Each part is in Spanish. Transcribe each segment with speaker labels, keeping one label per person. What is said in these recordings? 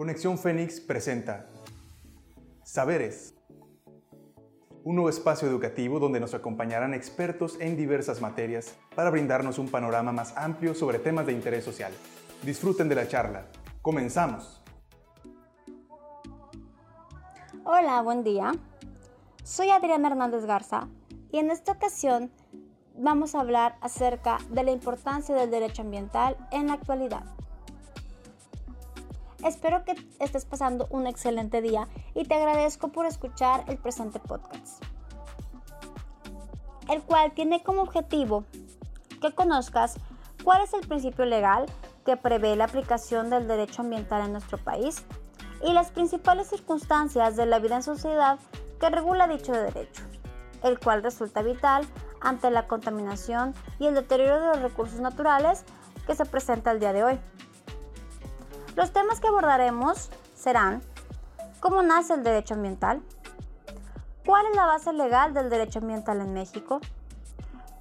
Speaker 1: Conexión Fénix presenta Saberes, un nuevo espacio educativo donde nos acompañarán expertos en diversas materias para brindarnos un panorama más amplio sobre temas de interés social. Disfruten de la charla. Comenzamos.
Speaker 2: Hola, buen día. Soy Adriana Hernández Garza y en esta ocasión vamos a hablar acerca de la importancia del derecho ambiental en la actualidad. Espero que estés pasando un excelente día y te agradezco por escuchar el presente podcast, el cual tiene como objetivo que conozcas cuál es el principio legal que prevé la aplicación del derecho ambiental en nuestro país y las principales circunstancias de la vida en sociedad que regula dicho derecho, el cual resulta vital ante la contaminación y el deterioro de los recursos naturales que se presenta el día de hoy. Los temas que abordaremos serán ¿Cómo nace el derecho ambiental? ¿Cuál es la base legal del derecho ambiental en México?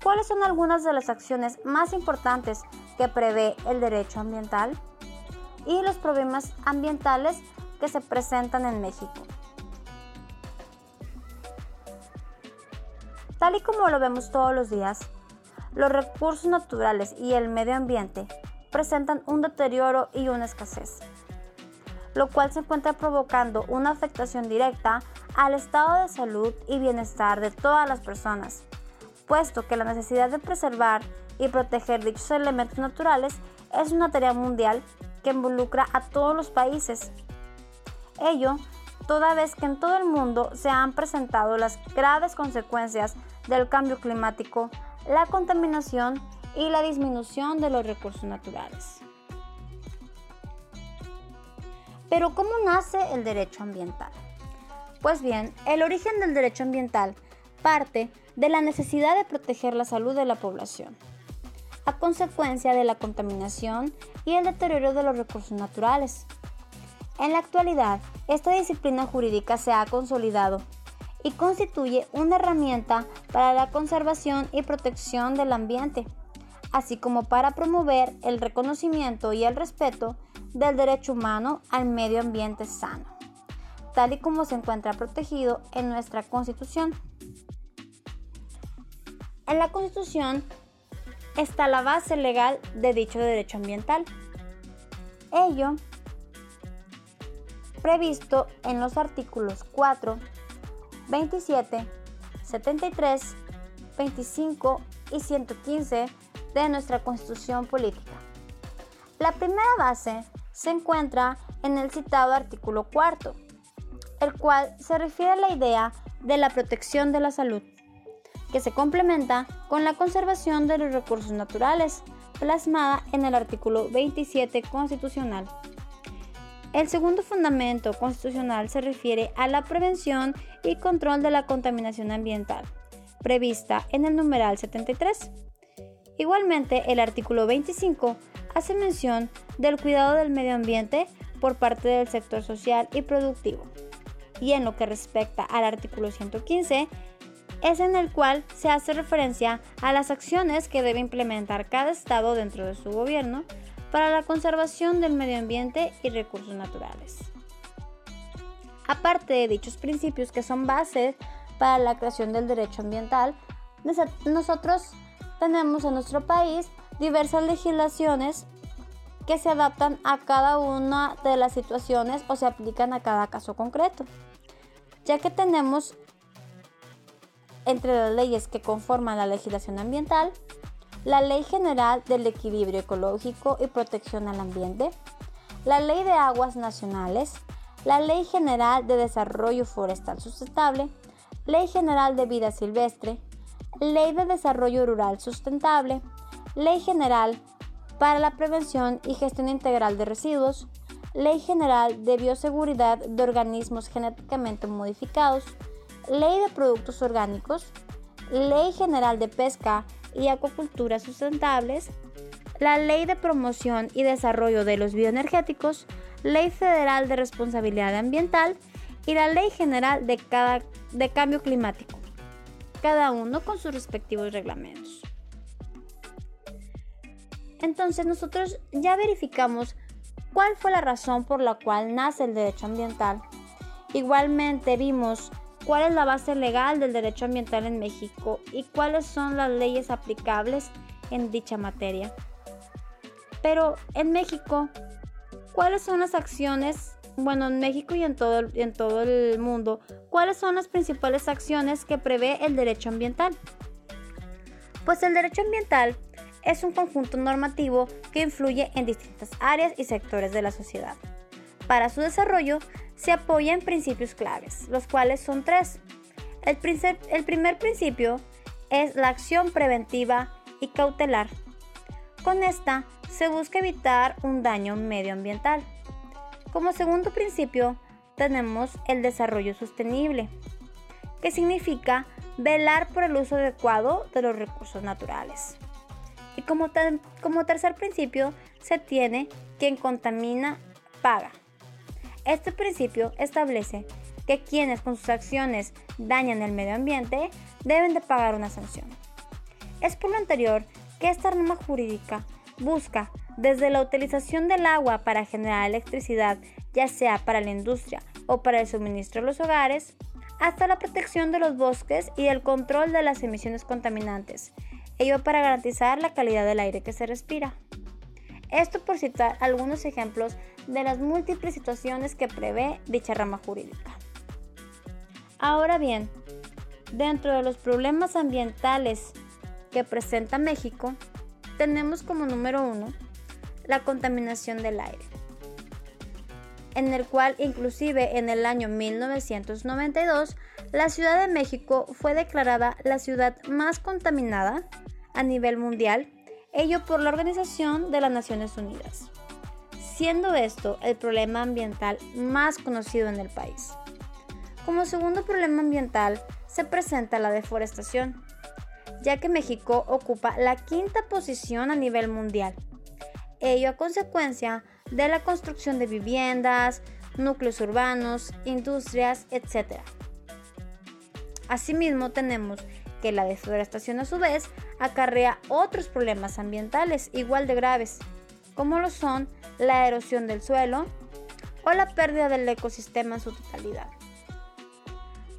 Speaker 2: ¿Cuáles son algunas de las acciones más importantes que prevé el derecho ambiental? Y los problemas ambientales que se presentan en México. Tal y como lo vemos todos los días, los recursos naturales y el medio ambiente presentan un deterioro y una escasez, lo cual se encuentra provocando una afectación directa al estado de salud y bienestar de todas las personas, puesto que la necesidad de preservar y proteger dichos elementos naturales es una tarea mundial que involucra a todos los países. Ello toda vez que en todo el mundo se han presentado las graves consecuencias del cambio climático, la contaminación y la disminución de los recursos naturales. Pero ¿cómo nace el derecho ambiental? Pues bien, el origen del derecho ambiental parte de la necesidad de proteger la salud de la población, a consecuencia de la contaminación y el deterioro de los recursos naturales. En la actualidad, esta disciplina jurídica se ha consolidado y constituye una herramienta para la conservación y protección del ambiente, así como para promover el reconocimiento y el respeto del derecho humano al medio ambiente sano, tal y como se encuentra protegido en nuestra Constitución. En la Constitución está la base legal de dicho derecho ambiental. Ello previsto en los artículos 4, 27, 73, 25 y 115 de nuestra Constitución Política. La primera base se encuentra en el citado artículo 4, el cual se refiere a la idea de la protección de la salud, que se complementa con la conservación de los recursos naturales, plasmada en el artículo 27 constitucional. El segundo fundamento constitucional se refiere a la prevención y control de la contaminación ambiental, prevista en el numeral 73. Igualmente, el artículo 25 hace mención del cuidado del medio ambiente por parte del sector social y productivo. Y en lo que respecta al artículo 115, es en el cual se hace referencia a las acciones que debe implementar cada Estado dentro de su gobierno para la conservación del medio ambiente y recursos naturales. Aparte de dichos principios que son bases para la creación del derecho ambiental, nosotros tenemos en nuestro país diversas legislaciones que se adaptan a cada una de las situaciones o se aplican a cada caso concreto, ya que tenemos entre las leyes que conforman la legislación ambiental la Ley General del Equilibrio Ecológico y Protección al Ambiente, la Ley de Aguas Nacionales, la Ley General de Desarrollo Forestal Sustentable, Ley General de Vida Silvestre, Ley de Desarrollo Rural Sustentable, Ley General para la Prevención y Gestión Integral de Residuos, Ley General de Bioseguridad de Organismos Genéticamente Modificados, Ley de Productos Orgánicos, Ley General de Pesca y Acuacultura Sustentables, la Ley de Promoción y Desarrollo de los Bioenergéticos, Ley Federal de Responsabilidad Ambiental y la Ley General de, de Cambio Climático, cada uno con sus respectivos reglamentos. Entonces nosotros ya verificamos cuál fue la razón por la cual nace el derecho ambiental. Igualmente vimos cuál es la base legal del derecho ambiental en México y cuáles son las leyes aplicables en dicha materia. Pero en México, ¿cuáles son las acciones, bueno, en México y en todo, en todo el mundo, cuáles son las principales acciones que prevé el derecho ambiental? Pues el derecho ambiental es un conjunto normativo que influye en distintas áreas y sectores de la sociedad. Para su desarrollo se apoya en principios claves, los cuales son tres. El, el primer principio es la acción preventiva y cautelar. Con esta se busca evitar un daño medioambiental. Como segundo principio tenemos el desarrollo sostenible, que significa velar por el uso adecuado de los recursos naturales. Y como, como tercer principio se tiene quien contamina paga. Este principio establece que quienes con sus acciones dañan el medio ambiente deben de pagar una sanción. Es por lo anterior que esta norma jurídica busca desde la utilización del agua para generar electricidad, ya sea para la industria o para el suministro a los hogares, hasta la protección de los bosques y el control de las emisiones contaminantes, ello para garantizar la calidad del aire que se respira. Esto por citar algunos ejemplos de las múltiples situaciones que prevé dicha rama jurídica. Ahora bien, dentro de los problemas ambientales que presenta México, tenemos como número uno la contaminación del aire, en el cual inclusive en el año 1992 la Ciudad de México fue declarada la ciudad más contaminada a nivel mundial, ello por la Organización de las Naciones Unidas, siendo esto el problema ambiental más conocido en el país. Como segundo problema ambiental se presenta la deforestación, ya que México ocupa la quinta posición a nivel mundial, ello a consecuencia de la construcción de viviendas, núcleos urbanos, industrias, etc. Asimismo tenemos que la deforestación a su vez acarrea otros problemas ambientales igual de graves, como lo son la erosión del suelo o la pérdida del ecosistema en su totalidad.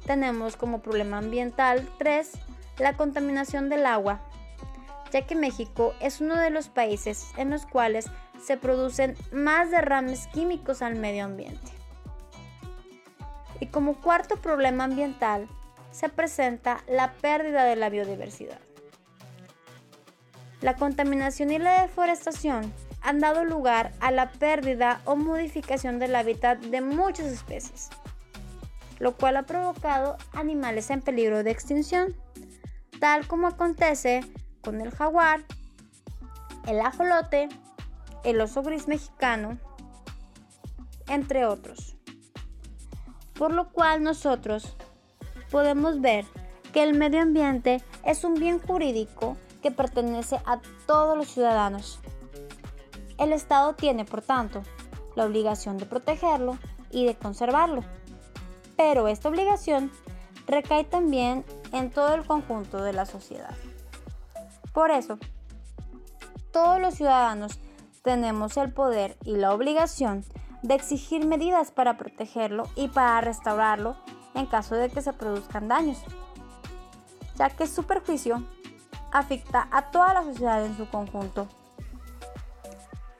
Speaker 2: Tenemos como problema ambiental 3 la contaminación del agua, ya que México es uno de los países en los cuales se producen más derrames químicos al medio ambiente. Y como cuarto problema ambiental se presenta la pérdida de la biodiversidad. La contaminación y la deforestación han dado lugar a la pérdida o modificación del hábitat de muchas especies, lo cual ha provocado animales en peligro de extinción, tal como acontece con el jaguar, el ajolote, el oso gris mexicano, entre otros. Por lo cual nosotros podemos ver que el medio ambiente es un bien jurídico que pertenece a todos los ciudadanos. El Estado tiene, por tanto, la obligación de protegerlo y de conservarlo. Pero esta obligación recae también en todo el conjunto de la sociedad. Por eso, todos los ciudadanos tenemos el poder y la obligación de exigir medidas para protegerlo y para restaurarlo en caso de que se produzcan daños, ya que su perjuicio afecta a toda la sociedad en su conjunto.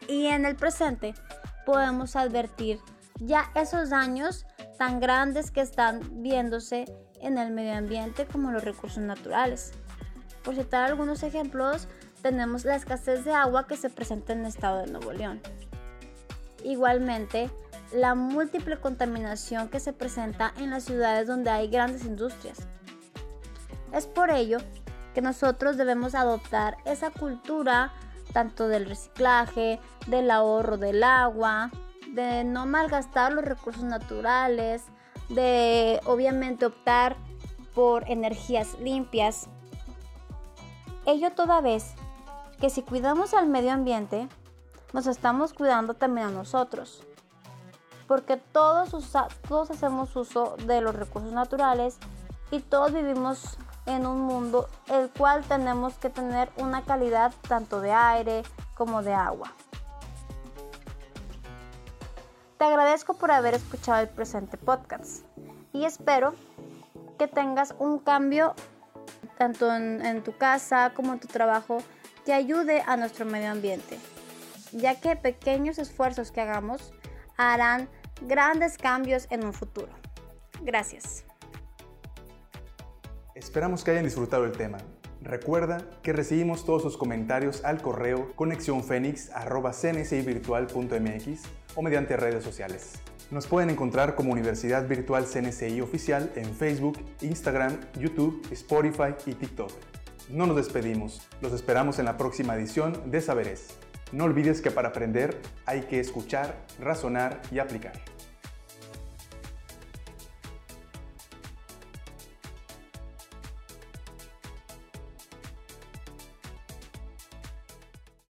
Speaker 2: Y en el presente podemos advertir ya esos daños tan grandes que están viéndose en el medio ambiente como los recursos naturales. Por citar algunos ejemplos, tenemos la escasez de agua que se presenta en el estado de Nuevo León. Igualmente, la múltiple contaminación que se presenta en las ciudades donde hay grandes industrias. Es por ello que nosotros debemos adoptar esa cultura tanto del reciclaje, del ahorro del agua, de no malgastar los recursos naturales, de obviamente optar por energías limpias. Ello toda vez que si cuidamos al medio ambiente, nos estamos cuidando también a nosotros porque todos, todos hacemos uso de los recursos naturales y todos vivimos en un mundo el cual tenemos que tener una calidad tanto de aire como de agua. Te agradezco por haber escuchado el presente podcast y espero que tengas un cambio tanto en, tu casa como en tu trabajo que ayude a nuestro medio ambiente, ya que pequeños esfuerzos que hagamos harán grandes cambios en un futuro. Gracias.
Speaker 1: Esperamos que hayan disfrutado el tema. Recuerda que recibimos todos sus comentarios al correo conexiónfénix.cnsivirtual.mx o mediante redes sociales. Nos pueden encontrar como Universidad Virtual CNCI Oficial en Facebook, Instagram, YouTube, Spotify y TikTok. No nos despedimos, los esperamos en la próxima edición de Saberes. No olvides que para aprender hay que escuchar, razonar y aplicar.